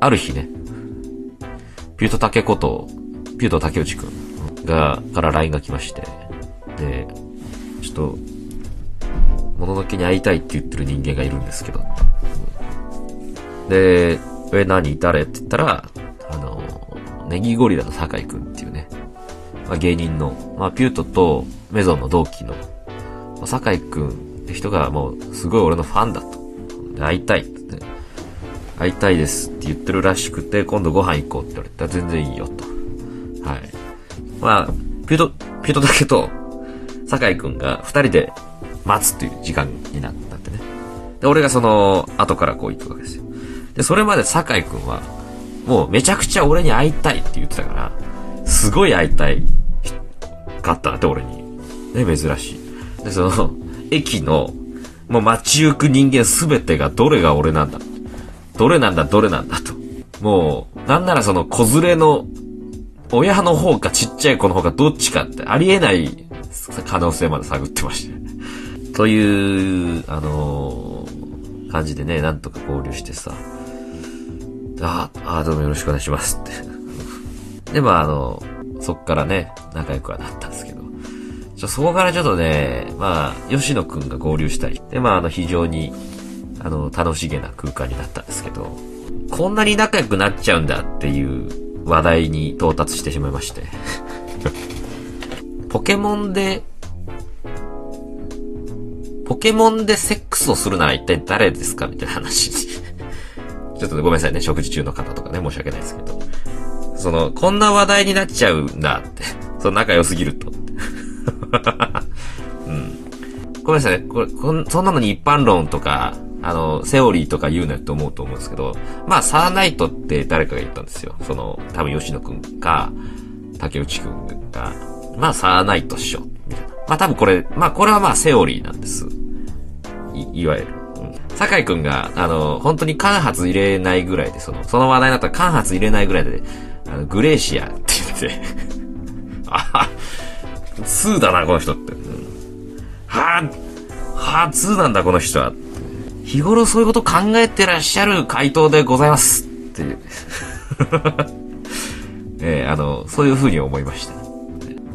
ある日ね、ピュート竹こと、ピュート竹内くんが、から LINE が来まして、で、ちょっと、もののけに会いたいって言ってる人間がいるんですけど。で、え、何？誰？って言ったら、あの、ネギゴリラの酒井くんっていうね、まあ、芸人の、まあ、ピュートとメゾンの同期の、まあ、酒井くんって人がもう、すごい俺のファンだと。会いたいって、ね会いたいですって言ってるらしくて、今度ご飯行こうって言われたら全然いいよと。はい。まあ、ピュート、ピュートだけと、酒井くんが二人で待つっていう時間になったってね。で、俺がその、後からこう行くわけですよ。で、それまで酒井くんは、もうめちゃくちゃ俺に会いたいって言ってたから、すごい会いたいかったなって俺に。ね、珍しい。で、その、駅の、もう街行く人間すべてがどれが俺なんだ。どれなんだ、どれなんだと。もう、なんならその子連れの、親の方かちっちゃい子の方かどっちかってありえない可能性まで探ってまして。という、あのー、感じでね、なんとか合流してさ、あ、あ、どうもよろしくお願いしますって。で、まあ、あの、そっからね、仲良くはなったんですけど、ちょそこからちょっとね、まあ、吉野くんが合流したり、で、まあ、あの、非常に、あの、楽しげな空間になったんですけど、こんなに仲良くなっちゃうんだっていう話題に到達してしまいまして。ポケモンで、ポケモンでセックスをするなら一体誰ですかみたいな話。ちょっとごめんなさいね、食事中の方とかね、申し訳ないですけど。その、こんな話題になっちゃうんだって。その仲良すぎると。うん。ごめんなさい。これ、こん、そんなのに一般論とか、あの、セオリーとか言うなって思うと思うんですけど、まあ、サーナイトって誰かが言ったんですよ。その、多分吉野くんか、竹内くんが、まあ、サーナイトっしょ。みたいな。まあ、多分これ、まあ、これはまあ、セオリーなんです。い、いわゆる。酒井くんが、あの、本当に間髪入れないぐらいで、その、その話題になったら間髪入れないぐらいで、あの、グレーシアって言ってあは2だな、この人って。うん、はぁ、はぁ、2なんだ、この人は。日頃そういうこと考えてらっしゃる回答でございます。っていう。えー、あの、そういう風に思いました。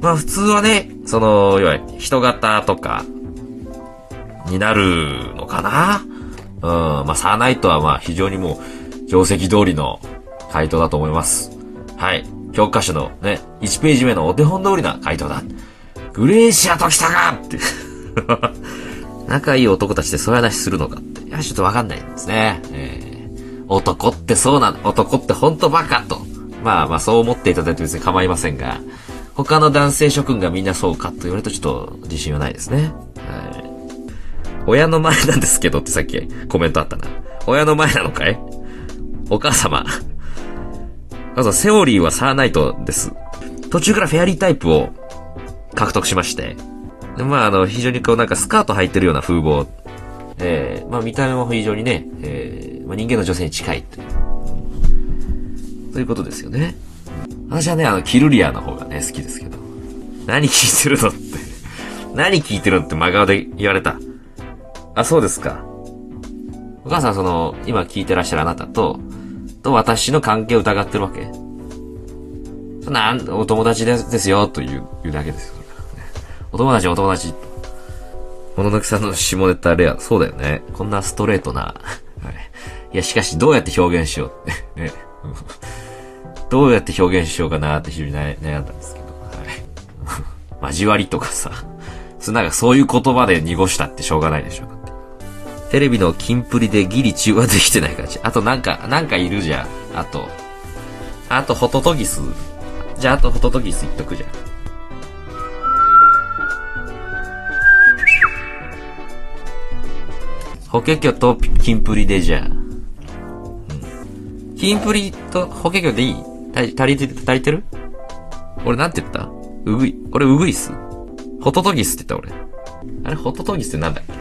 まあ普通はね、その、いわゆる人型とか、になるのかなうん、まあサーナイトはまあ非常にもう、定石通りの回答だと思います。はい。教科書のね、1ページ目のお手本通りな回答だ。グレーシアと来たかって。仲いい男たちでそういう話するのかって。いや、ちょっとわかんないですね。えー、男ってそうなの。男ってほんとバカと。まあまあそう思っていただいて別に構いませんが、他の男性諸君がみんなそうかと言われるとちょっと自信はないですね。はい。親の前なんですけどってさっきコメントあったな。親の前なのかい？お母様。まずセオリーはサーナイトです。途中からフェアリータイプを獲得しまして。でまあ、あの、非常にこうなんかスカート履いてるような風貌。えー、まあ見た目も非常にね、えー、まあ、人間の女性に近いという。ということですよね。私はね、あの、キルリアの方がね、好きですけど。何聞いてるのって。何聞いてるのって真顔で言われた。あ、そうですか。お母さん、その、今聞いてらっしゃるあなたと、と私の関係を疑ってるわけそんな、お友達ですよ、という、言うだけですよ。お友達、お友達。もののけさんの下ネタレア、そうだよね。こんなストレートな。はい。いや、しかし、どうやって表現しようって。ね。どうやって表現しようかなって非常に悩んだんですけど。はい。交わりとかさ。そなんかそういう言葉で濁したってしょうがないでしょ。テレビのキンプリでギリ中和できてない感じ。あとなんか、なんかいるじゃん。あと。あと、ホトトギス。じゃあ、あとホトトギス言っとくじゃん。法華経とキンプリでじゃあ。うん。キンプリと法華経でいい？足りて、足りてる？俺なんて言った？うぐい。俺うぐいっす。ホトトギスって言った俺。あれ、ホトトギスってなんだっけ？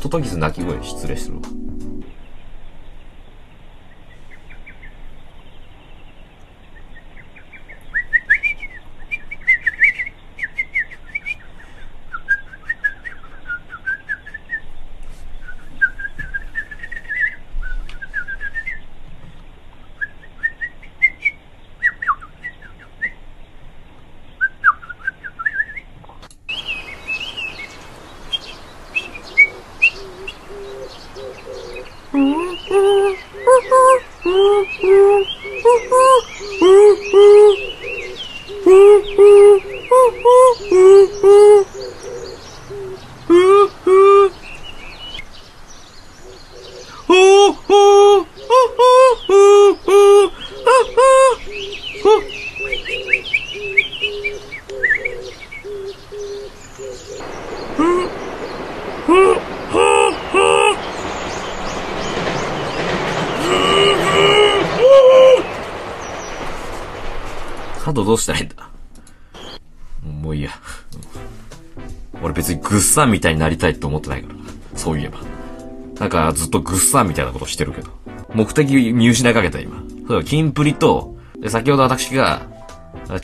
トトギス鳴き声失礼するわ。とどうしたらいいんだ？もういいや。俺別にグッサンみたいになりたいって思ってないから。そういえば。なんかずっとグッサンみたいなことしてるけど。目的見失いかけた今。そうだ、キンプリと、で先ほど私が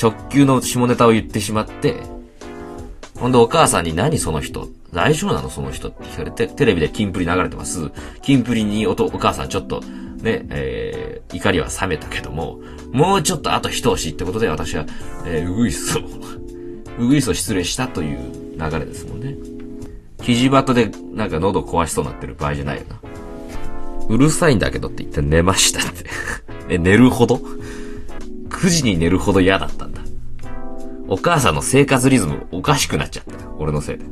直球の下ネタを言ってしまって、ほんでお母さんに何その人？大丈夫なのその人って聞かれて、テレビでキンプリ流れてます。キンプリにおとお母さんちょっと、ね、えー、怒りは冷めたけども、もうちょっとあと一押しってことで私は、えー、ウグイスを、ウグイスを失礼したという流れですもんね。キジバトでなんか喉壊しそうになってる場合じゃないよな。うるさいんだけどって言って寝ましたって え、寝るほど ?9 時に寝るほど嫌だったんだ。お母さんの生活リズムおかしくなっちゃった。俺のせいで。